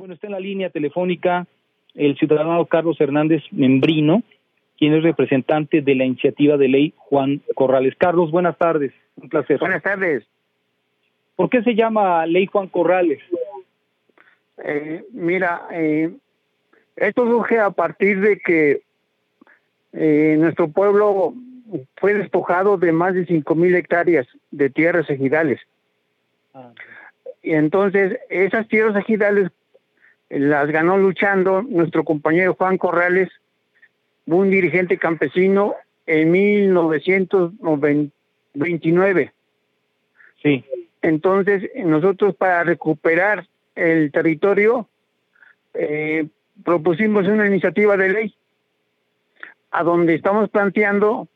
Bueno, está en la línea telefónica el ciudadano Carlos Hernández Membrino, quien es representante de la iniciativa de ley Juan Corrales. Carlos, buenas tardes. Un placer. Buenas tardes. ¿Por qué se llama ley Juan Corrales? Eh, mira, eh, esto surge a partir de que eh, nuestro pueblo fue despojado de más de cinco mil hectáreas de tierras ejidales. Ah. Y entonces esas tierras ejidales las ganó luchando nuestro compañero Juan Corrales, un dirigente campesino en 1929. Sí. Entonces, nosotros para recuperar el territorio, eh, propusimos una iniciativa de ley a donde estamos planteando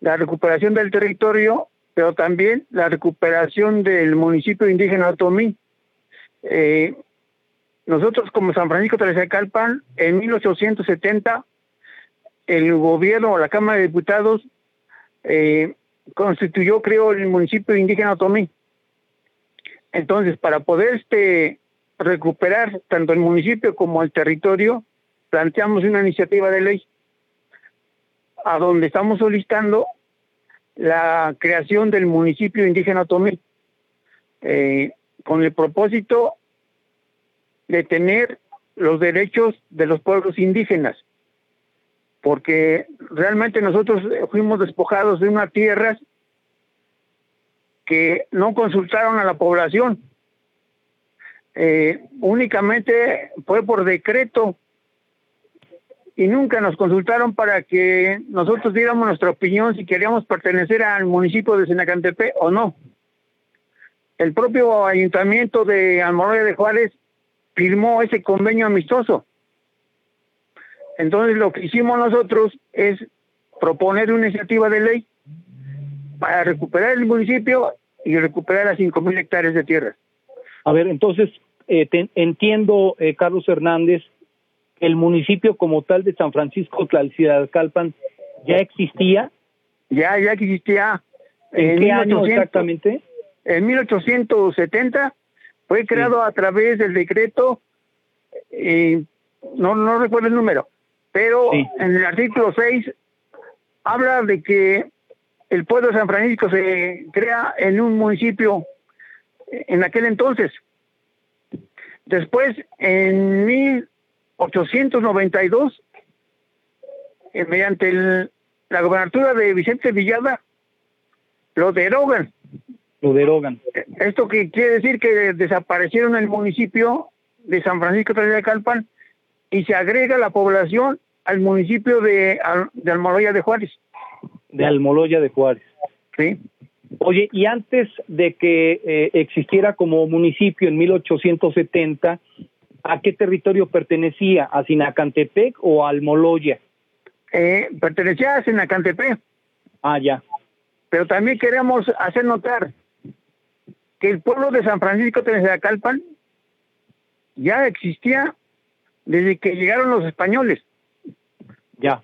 la recuperación del territorio, pero también la recuperación del municipio indígena Otomí. Eh, nosotros como San Francisco de Calpan, en 1870, el gobierno o la Cámara de Diputados eh, constituyó, creo, el municipio indígena Otomí. Entonces, para poder este recuperar tanto el municipio como el territorio, planteamos una iniciativa de ley a donde estamos solicitando la creación del municipio indígena Otomí, eh, con el propósito de tener los derechos de los pueblos indígenas, porque realmente nosotros fuimos despojados de una tierra que no consultaron a la población. Eh, únicamente fue por decreto y nunca nos consultaron para que nosotros diéramos nuestra opinión si queríamos pertenecer al municipio de Senacantepe o no. El propio ayuntamiento de Almoloya de Juárez firmó ese convenio amistoso. Entonces lo que hicimos nosotros es proponer una iniciativa de ley para recuperar el municipio y recuperar las 5.000 hectáreas de tierra. A ver, entonces eh, entiendo, eh, Carlos Hernández, el municipio como tal de San Francisco Calpan ya existía. Ya, ya existía. ¿En, qué año exactamente? En 1870 fue creado a través del decreto, eh, no, no recuerdo el número, pero en el artículo 6 habla de que el pueblo de San Francisco se crea en un municipio en aquel entonces. Después, en 1892, eh, mediante la gobernatura de Vicente Villada, lo derogan lo derogan. Esto que quiere decir que desaparecieron el municipio de San Francisco de Calpan y se agrega la población al municipio de, de Almoloya de Juárez. De Almoloya de Juárez. Sí. Oye, y antes de que eh, existiera como municipio en 1870, ¿a qué territorio pertenecía? ¿A Sinacantepec o a Almoloya? Eh, pertenecía a Sinacantepec. Ah, ya. Pero también queremos hacer notar que el pueblo de San Francisco Calpan ya existía desde que llegaron los españoles. Ya.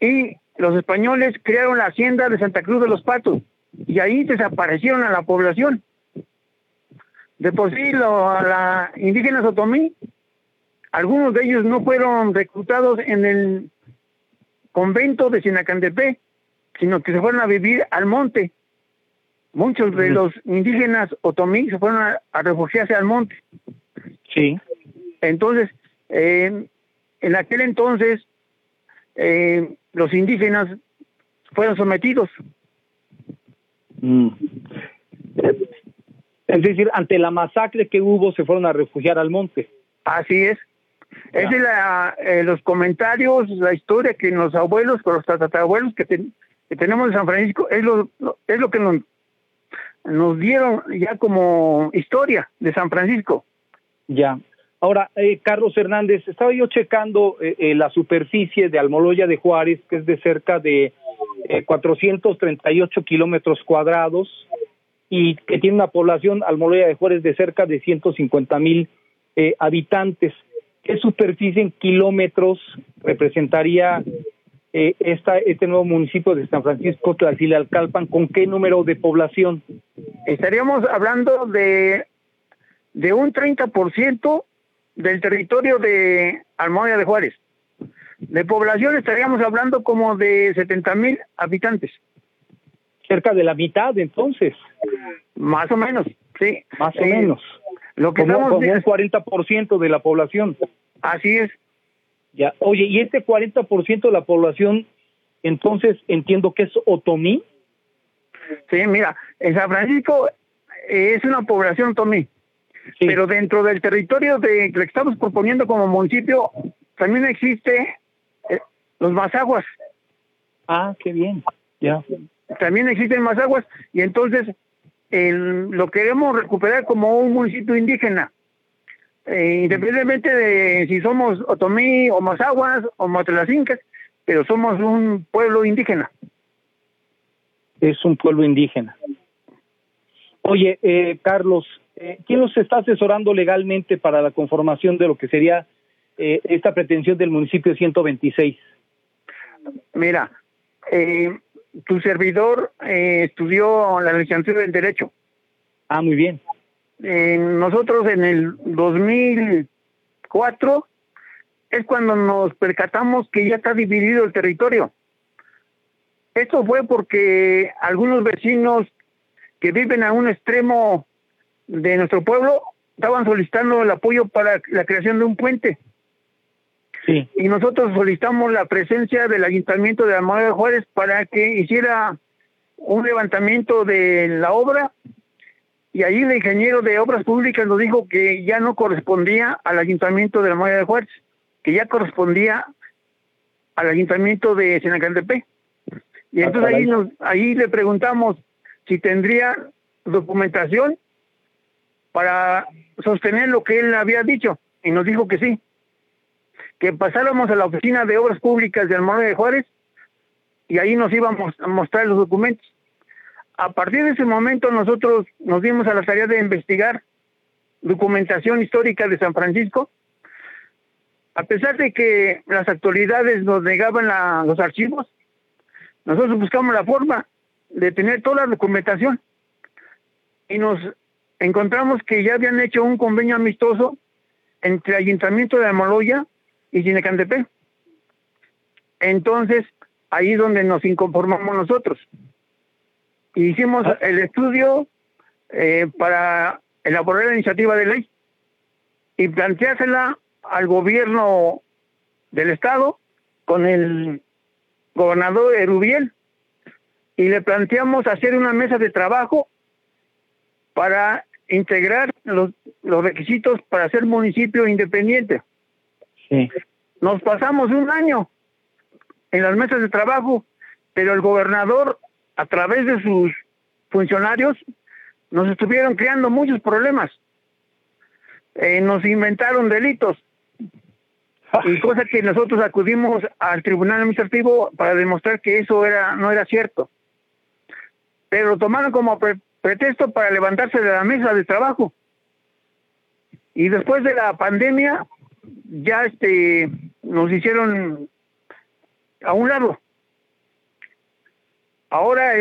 Y los españoles crearon la hacienda de Santa Cruz de los Patos y ahí desaparecieron a la población. De por sí, lo, la indígenas otomí, algunos de ellos no fueron reclutados en el convento de Sinacandepé, sino que se fueron a vivir al monte. Muchos de los indígenas otomí se fueron a, refugiarse al monte. Sí. Entonces, en aquel entonces, eh, los indígenas fueron sometidos. Mm. Es decir, ante la masacre que hubo, se fueron a refugiar al monte. Así es. Es la, eh, los comentarios, la historia que los abuelos, los tatarabuelos que, que tenemos en San Francisco, es lo, es lo que nos nos dieron ya como historia de San Francisco. Ya. Ahora, eh, Carlos Hernández, estaba yo checando eh, eh, la superficie de Almoloya de Juárez, que es de cerca de 438 kilómetros cuadrados y que tiene una población, Almoloya de Juárez, de cerca de 150 mil habitantes. ¿Qué superficie en kilómetros representaría eh, esta, este nuevo municipio de San Francisco Tlaxilalcalpan, ¿con qué número de población? Estaríamos hablando de, de un 30% del territorio de Almohada de Juárez. De población estaríamos hablando como de 70 mil habitantes. Cerca de la mitad, entonces. Más o menos, sí. Más o menos. Lo que como, estamos como un 40% de la población. Así es. Ya. Oye, ¿y este 40% de la población, entonces entiendo que es otomí? Sí, mira, en San Francisco es una población otomí. Sí. Pero dentro del territorio de que estamos proponiendo como municipio, también existe eh, los Mazaguas. Ah, qué bien. Ya. También existen Mazaguas y entonces el, lo queremos recuperar como un municipio indígena. Eh, independientemente de si somos Otomí o Mazaguas o Matlacincas, pero somos un pueblo indígena. Es un pueblo indígena. Oye, eh, Carlos, eh, ¿quién los está asesorando legalmente para la conformación de lo que sería eh, esta pretensión del municipio 126? Mira, eh, tu servidor estudió la licenciatura en Derecho. Ah, muy bien. Nosotros en el 2004 es cuando nos percatamos que ya está dividido el territorio. Esto fue porque algunos vecinos que viven a un extremo de nuestro pueblo estaban solicitando el apoyo para la creación de un puente. Sí. Y nosotros solicitamos la presencia del Ayuntamiento de Almagro de Juárez para que hiciera un levantamiento de la obra y ahí el ingeniero de obras públicas nos dijo que ya no correspondía al Ayuntamiento de Almagro de Juárez, que ya correspondía al Ayuntamiento de Senacantepec. Y Ah, entonces ahí, caray. nos, ahí le preguntamos si tendría documentación para sostener lo que él había dicho y nos dijo que sí, que pasáramos a la oficina de obras públicas de Almagro de Juárez y ahí nos íbamos a mostrar los documentos. A partir de ese momento nosotros nos dimos a la tarea de investigar documentación histórica de San Francisco, a pesar de que las autoridades nos negaban la- los archivos, nosotros buscamos la forma de tener toda la documentación y nos encontramos que ya habían hecho un convenio amistoso entre Ayuntamiento de Amaloya y Cinecantepec. Entonces, ahí es donde nos inconformamos nosotros. Hicimos Ah. el estudio eh, para elaborar la iniciativa de ley y planteársela al gobierno del estado con el gobernador Erubiel y le planteamos hacer una mesa de trabajo para integrar los, los requisitos para ser municipio independiente. Sí. Nos pasamos un año en las mesas de trabajo, pero el gobernador, a través de sus funcionarios, nos estuvieron creando muchos problemas. Eh, nos inventaron delitos y cosa que nosotros acudimos al tribunal administrativo para demostrar que eso era no era cierto. Pero lo tomaron como pre- pretexto para levantarse de la mesa de trabajo. Y después de la pandemia ya este nos hicieron a un lado. Ahora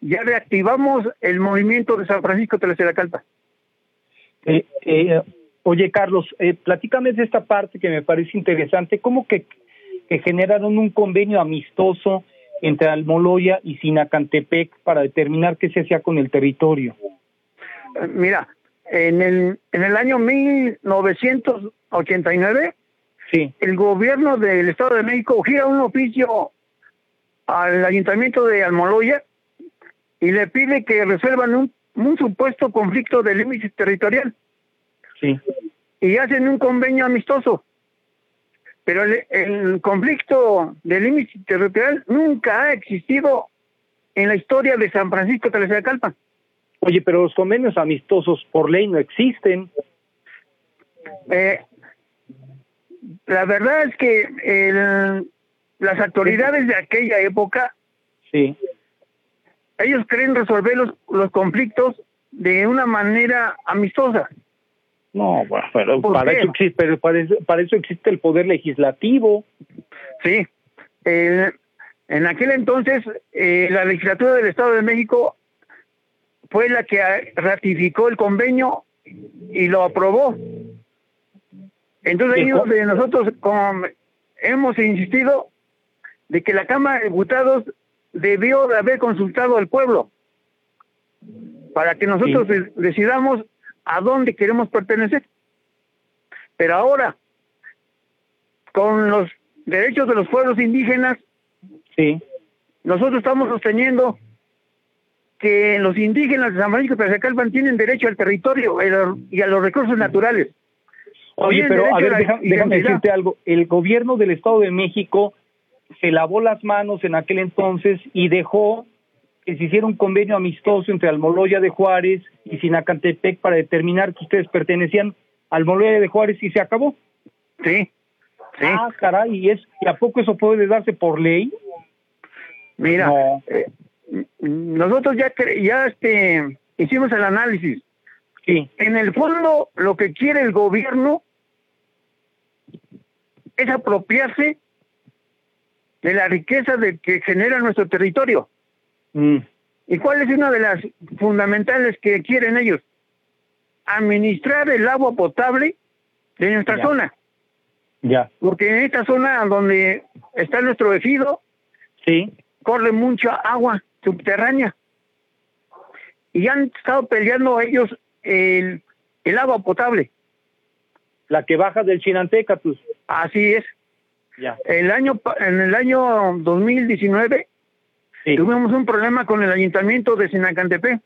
ya reactivamos el movimiento de San Francisco de Calpa. Eh, eh, oye, Carlos, eh, platícame de esta parte que me parece interesante. ¿Cómo que, que generaron un convenio amistoso entre Almoloya y Sinacantepec para determinar qué se hacía con el territorio? Eh, Mira, en el, en el año 1989, Sí, el gobierno del Estado de México gira un oficio al ayuntamiento de Almoloya y le pide que resuelvan un, un supuesto conflicto de límite territorial sí. y hacen un convenio amistoso. Pero el, el conflicto de límite territorial nunca ha existido en la historia de San Francisco de Calpa. Oye, pero los convenios amistosos por ley no existen. Eh, la verdad es que el- las autoridades de aquella época, Sí. ellos creen resolver los, los conflictos de una manera amistosa. No, bueno, pero ¿Por para eso, existe, pero para, eso, para eso existe el poder legislativo. Sí. El- en aquel entonces, eh, la legislatura del Estado de México fue la que ratificó el convenio y lo aprobó. Entonces ellos nosotros como hemos insistido de que la Cámara de Diputados debió de haber consultado al pueblo para que nosotros decidamos a dónde queremos pertenecer. Pero ahora, con los derechos de los pueblos indígenas, sí. nosotros estamos sosteniendo que los indígenas de San Francisco de Calpan tienen derecho al territorio y a los recursos naturales. Oye, pero a ver, déjame decirte algo. El gobierno del Estado de México se lavó las manos en aquel entonces y dejó que se hiciera un convenio amistoso entre Almoloya de Juárez y Sinacantepec para determinar que ustedes pertenecían al Almoloya de Juárez y se acabó. Sí. sí. Ah, caray, ¿y, es, ¿y a poco eso puede darse por ley? Mira, eh, nosotros ya, ya este, hicimos el análisis. Sí. En el fondo, lo que quiere el gobierno es apropiarse de la riqueza de que genera nuestro territorio. Mm. ¿Y cuál es una de las fundamentales que quieren ellos? Administrar el agua potable de nuestra zona. Ya. Porque en esta zona donde está nuestro ejido, sí. corre mucha agua subterránea. Y han estado peleando ellos el, el agua potable. La que baja del Chinantecatus. Así es. El año, en el año 2019 tuvimos un problema con el ayuntamiento de Sinacantepe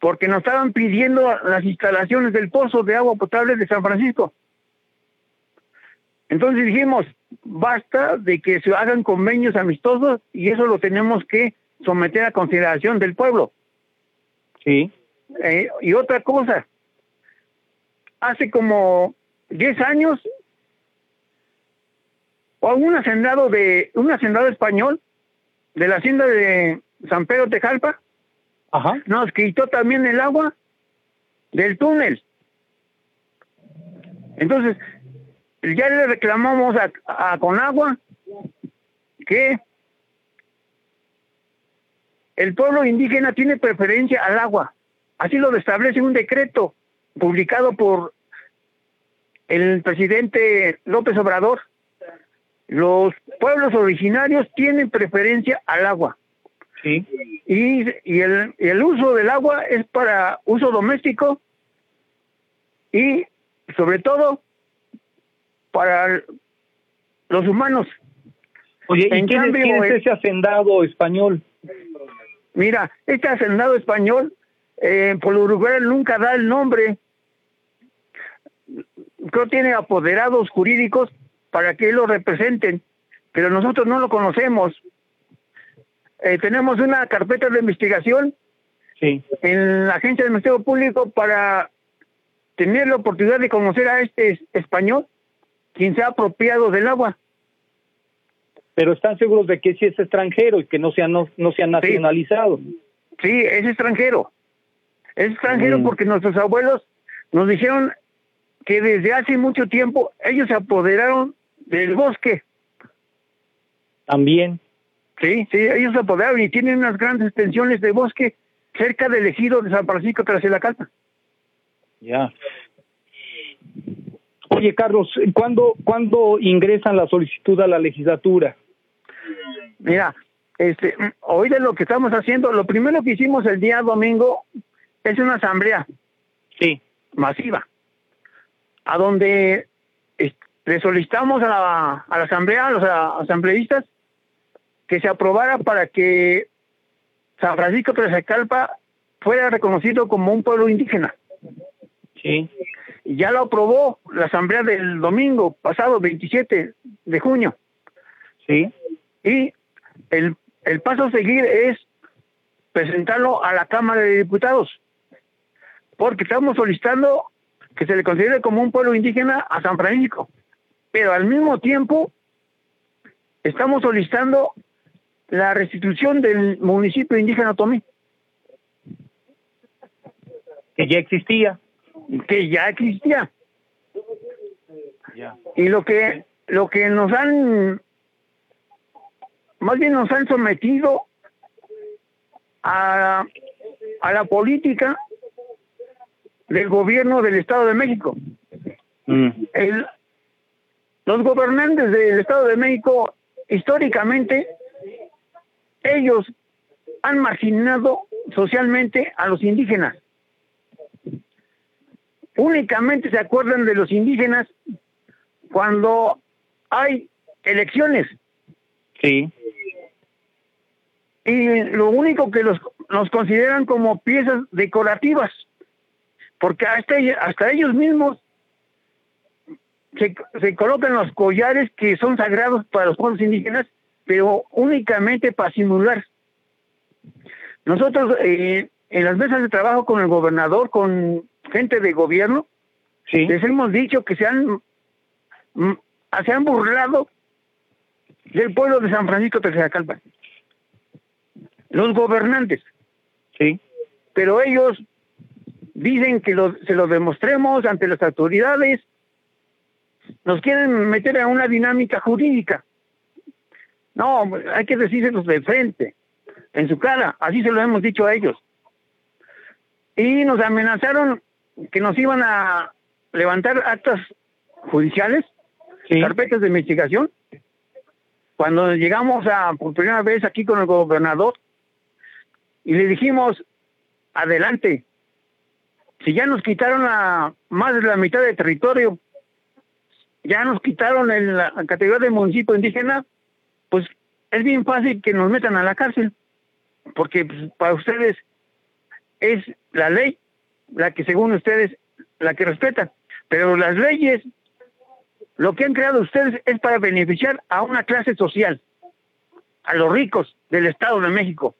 porque nos estaban pidiendo las instalaciones del pozo de agua potable de San Francisco. Entonces dijimos, basta de que se hagan convenios amistosos y eso lo tenemos que someter a consideración del pueblo. Sí. Eh, y otra cosa, hace como 10 años un hacendado de un hacendado español de la hacienda de San Pedro Tejalpa Ajá. nos quitó también el agua del túnel. Entonces, ya le reclamamos a, a Conagua que el pueblo indígena tiene preferencia al agua. Así lo establece un decreto publicado por el presidente López Obrador los pueblos originarios tienen preferencia al agua. Sí. Y, y el, el uso del agua es para uso doméstico y sobre todo para los humanos. Oye, ¿y quién, es, ese hacendado español? Mira, este hacendado español, eh, por Uruguay nunca da el nombre. Creo tiene apoderados jurídicos para que lo representen, pero nosotros no lo conocemos. Eh, tenemos una carpeta de investigación sí. en la Agencia del Ministerio Público para tener la oportunidad de conocer a este español, quien se ha apropiado del agua. Pero están seguros de que sí es extranjero y que no se ha, no, no se ha nacionalizado. Sí, es extranjero. Es extranjero mm. porque nuestros abuelos nos dijeron que desde hace mucho tiempo ellos se apoderaron del bosque. También. Sí, sí, ellos se apoderaron y tienen unas grandes extensiones de bosque cerca del ejido de San Francisco tras la calma. Ya. Oye, Carlos, ¿cuándo, ¿cuándo ingresan la solicitud a la legislatura? Mira, este, hoy de lo que estamos haciendo, lo primero que hicimos el día domingo es una asamblea. Sí. Masiva. A donde le solicitamos a la, a la asamblea, a los asambleístas, que se aprobara para que San Francisco Calpa fuera reconocido como un pueblo indígena. Sí. Ya lo aprobó la asamblea del domingo pasado, 27 de junio. Sí. Y el, el paso a seguir es presentarlo a la Cámara de Diputados, porque estamos solicitando que se le considere como un pueblo indígena a San Francisco pero al mismo tiempo estamos solicitando la restitución del municipio indígena Tomé. Que ya existía. Que ya existía. Ya. Y lo que, lo que nos han, más bien nos han sometido a, a la política del gobierno del Estado de México. Mm. Los gobernantes del Estado de México, históricamente, ellos han marginado socialmente a los indígenas. Únicamente se acuerdan de los indígenas cuando hay elecciones. Sí. Y lo único que los, consideran como piezas decorativas, porque hasta, hasta ellos mismos se, se colocan los collares que son sagrados para los pueblos indígenas, pero únicamente para simular. Nosotros eh, en las mesas de trabajo con el gobernador, con gente de gobierno, les hemos dicho que se han, mm, se han burlado del pueblo de San Francisco Texacalpa. Los gobernantes. Sí. Pero ellos dicen que se lo demostremos ante las autoridades. Nos quieren meter a una dinámica jurídica. No, hay que decírselos de frente, en su cara. Así se lo hemos dicho a ellos. Y nos amenazaron que nos iban a levantar actas judiciales, carpetas de investigación. Cuando llegamos a por primera vez aquí con el gobernador y le dijimos, adelante, si ya nos quitaron a más de la mitad del territorio, ya nos quitaron en la categoría de municipio indígena, pues es bien fácil que nos metan a la cárcel, porque pues, para ustedes es la ley la que según ustedes, la que respetan. Pero las leyes, lo que han creado ustedes es para beneficiar a una clase social, a los ricos del Estado de México,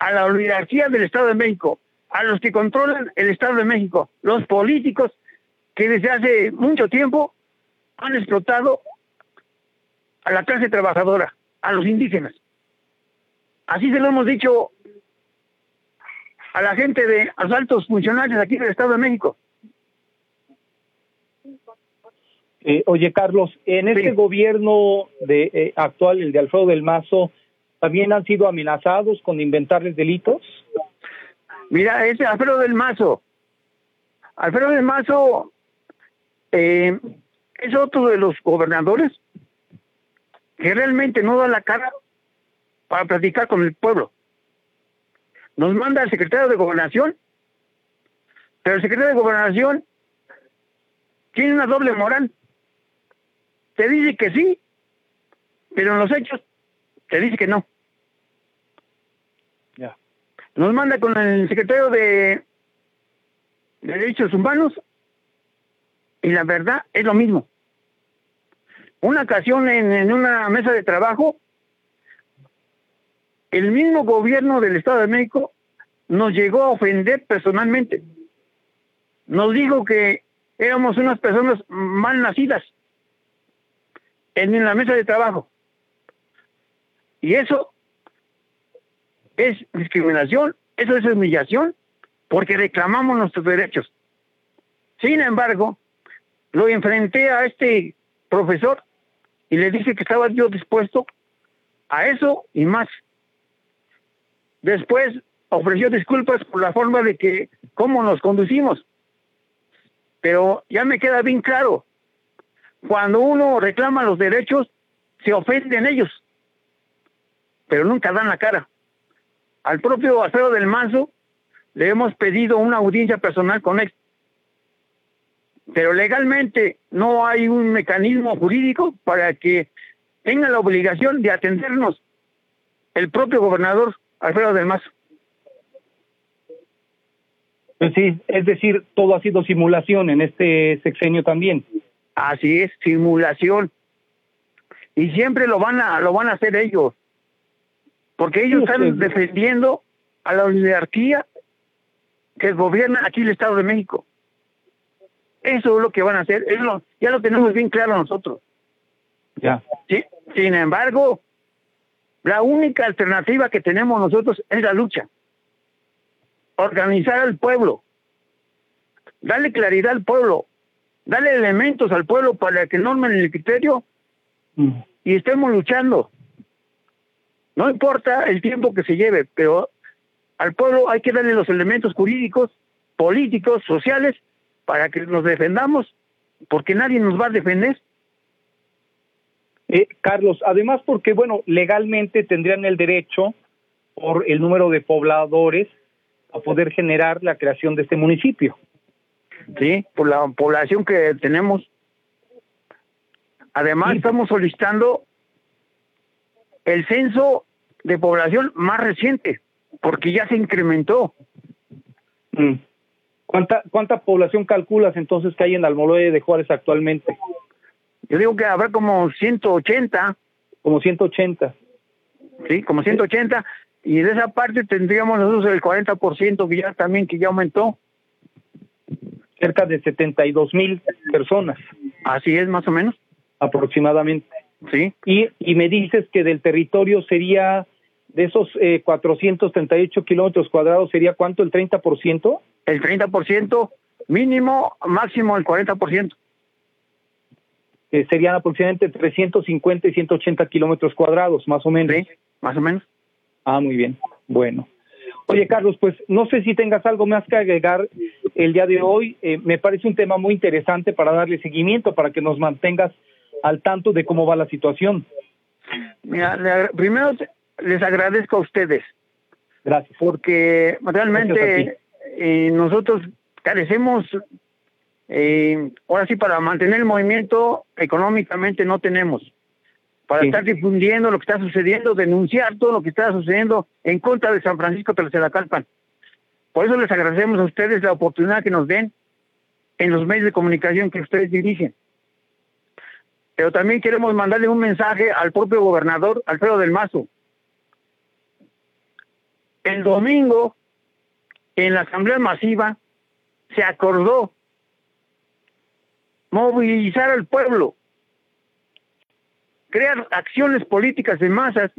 a la oligarquía del Estado de México, a los que controlan el Estado de México, los políticos que desde hace mucho tiempo han explotado a la clase trabajadora, a los indígenas. Así se lo hemos dicho a la gente de los altos funcionarios aquí del Estado de México. Eh, oye, Carlos, en este gobierno de eh, actual, el de Alfredo del Mazo, ¿también han sido amenazados con inventarles delitos? Mira, ese Alfredo del Mazo. Alfredo del Mazo eh, es otro de los gobernadores que realmente no da la cara para platicar con el pueblo nos manda el secretario de gobernación, pero el secretario de gobernación tiene una doble moral. Te dice que sí, pero en los hechos te dice que no. Ya. Nos manda con el secretario de Derechos Humanos y la verdad es lo mismo. Una ocasión en una mesa de trabajo el mismo gobierno del Estado de México nos llegó a ofender personalmente. Nos dijo que éramos unas personas mal nacidas en la mesa de trabajo. Y eso es discriminación, eso es humillación, porque reclamamos nuestros derechos. Sin embargo, lo enfrenté a este profesor y le dije que estaba yo dispuesto a eso y más. Después ofreció disculpas por la forma de que, cómo nos conducimos. Pero ya me queda bien claro, cuando uno reclama los derechos, se ofenden ellos, pero nunca dan la cara. Al propio Alfredo del Manso le hemos pedido una audiencia personal con él, pero legalmente no hay un mecanismo jurídico para que tenga la obligación de atendernos el propio gobernador Alfredo del Mazo. Pues sí, es decir, todo ha sido simulación en este sexenio también. Así es, simulación. Y siempre lo van a lo van a hacer ellos. Porque ellos están defendiendo a la oligarquía que gobierna aquí el Estado de México. Eso es lo que van a hacer, eso ya lo tenemos bien claro nosotros. Ya. Sí, sin embargo, la única alternativa que tenemos nosotros es la lucha. Organizar al pueblo. Darle claridad al pueblo. Darle elementos al pueblo para que normen el criterio mm. y estemos luchando. No importa el tiempo que se lleve, pero al pueblo hay que darle los elementos jurídicos, políticos, sociales, para que nos defendamos porque nadie nos va a defender. Eh, Carlos, además porque, bueno, legalmente tendrían el derecho, por el número de pobladores, a poder generar la creación de este municipio. Sí, por la población que tenemos. Además, estamos solicitando el censo de población más reciente, porque ya se incrementó. Mm. ¿Cuánta, ¿Cuánta población calculas entonces que hay en Almoloya de Juárez actualmente? Yo digo que habrá como 180. Como 180. Sí, como 180. Y de esa parte tendríamos nosotros el 40% que ya también que ya aumentó. Cerca de 72 mil personas. Así es, más o menos. Aproximadamente. Sí. Y, y me dices que del territorio sería, de esos eh, 438 kilómetros cuadrados, ¿sería cuánto? ¿El 30%? El 30%, mínimo, máximo el 40%. Eh, serían aproximadamente 350 y 180 kilómetros cuadrados, más o menos. Sí, más o menos. Ah, muy bien. Bueno. Oye, Carlos, pues no sé si tengas algo más que agregar el día de hoy. Eh, me parece un tema muy interesante para darle seguimiento, para que nos mantengas al tanto de cómo va la situación. Mira, le, primero les agradezco a ustedes. Gracias. Porque realmente eh, nosotros carecemos, eh, ahora sí, para mantener el movimiento económicamente no tenemos. Para Sí. estar difundiendo lo que está sucediendo, denunciar todo lo que está sucediendo en contra de San Francisco Calpan. Por eso les agradecemos a ustedes la oportunidad que nos den en los medios de comunicación que ustedes dirigen. Pero también queremos mandarle un mensaje al propio gobernador Alfredo del Mazo. El domingo, en la asamblea masiva, se acordó movilizar al pueblo, crear acciones políticas de masas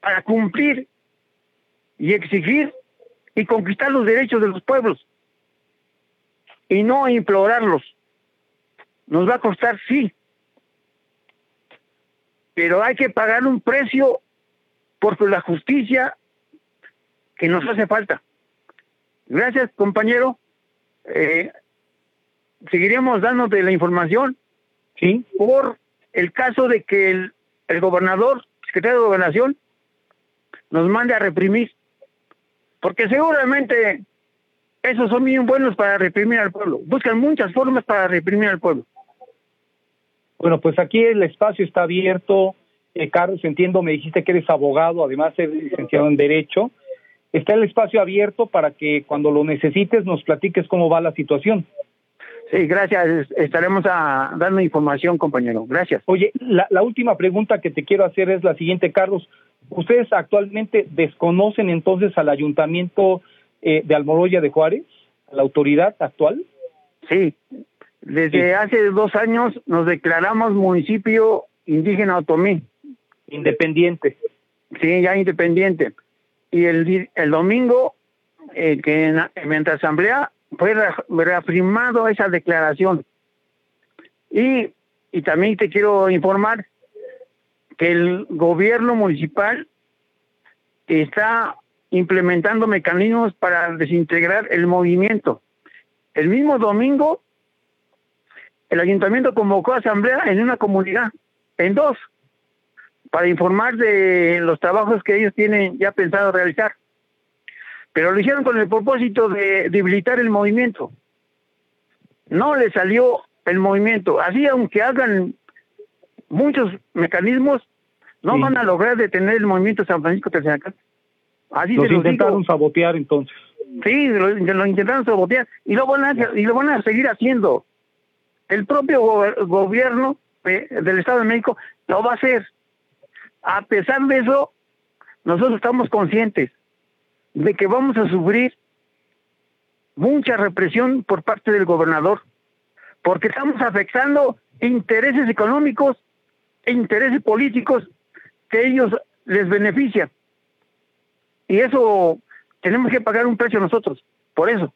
para cumplir y exigir y conquistar los derechos de los pueblos y no implorarlos. Nos va a costar, sí, pero hay que pagar un precio por la justicia que nos hace falta. Gracias, compañero. Eh, seguiremos dándote la información Sí. por el caso de que el, el gobernador, secretario de gobernación, nos mande a reprimir. Porque seguramente esos son bien buenos para reprimir al pueblo. Buscan muchas formas para reprimir al pueblo. Bueno, pues aquí el espacio está abierto. Eh, Carlos, entiendo, me dijiste que eres abogado, además eres licenciado en Derecho. Está el espacio abierto para que cuando lo necesites nos platiques cómo va la situación. Sí, gracias. Estaremos a, dando información, compañero. Gracias. Oye, la, la última pregunta que te quiero hacer es la siguiente, Carlos. ¿Ustedes actualmente desconocen entonces al ayuntamiento eh, de Almoloya de Juárez, a la autoridad actual? Sí, desde Sí. hace dos años nos declaramos municipio indígena otomí. Independiente. Sí, ya independiente. Y el, el domingo, eh, que en, mientras asamblea, fue re- reafirmado esa declaración. Y, y también te quiero informar que el gobierno municipal está implementando mecanismos para desintegrar el movimiento. El mismo domingo, el ayuntamiento convocó asamblea en una comunidad, en dos, para informar de los trabajos que ellos tienen ya pensado realizar. Pero lo hicieron con el propósito de debilitar el movimiento. No le salió el movimiento. Así, aunque hagan muchos mecanismos, no Sí. van a lograr detener el movimiento San Francisco Tercera Así Los se los intentaron digo. sabotear entonces. Sí, lo, lo intentaron sabotear y lo van a y lo van a seguir haciendo. El propio gobierno eh, del Estado de México lo va a hacer. A pesar de eso, nosotros estamos conscientes de que vamos a sufrir mucha represión por parte del gobernador, porque estamos afectando intereses económicos e intereses políticos que ellos les benefician. Y eso tenemos que pagar un precio nosotros, por eso.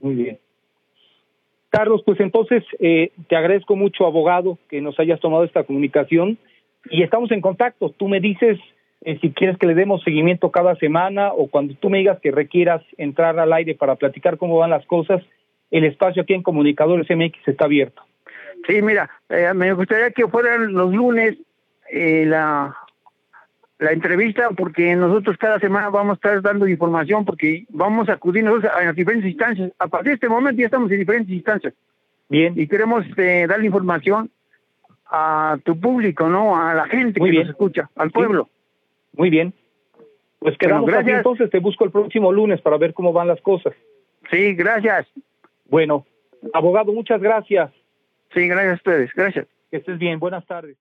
Muy bien. Carlos, pues entonces eh, te agradezco mucho, abogado, que nos hayas tomado esta comunicación y estamos en contacto. Tú me dices eh, si quieres que le demos seguimiento cada semana o cuando tú me digas que requieras entrar al aire para platicar cómo van las cosas, el espacio aquí en Comunicadores MX está abierto. Sí, mira, eh, me gustaría que fueran los lunes eh, la, la entrevista, porque nosotros cada semana vamos a estar dando información, porque vamos a acudir nosotros a, diferentes instancias. A partir de este momento ya estamos en diferentes instancias. Bien. Y queremos eh, darle información a tu público, ¿no? A la gente que nos escucha, al pueblo. Muy bien. Pues quedamos gracias. entonces, te busco el próximo lunes para ver cómo van las cosas. Sí, gracias. Bueno, abogado, muchas gracias. Sí, gracias a ustedes, gracias. Que estés bien, buenas tardes.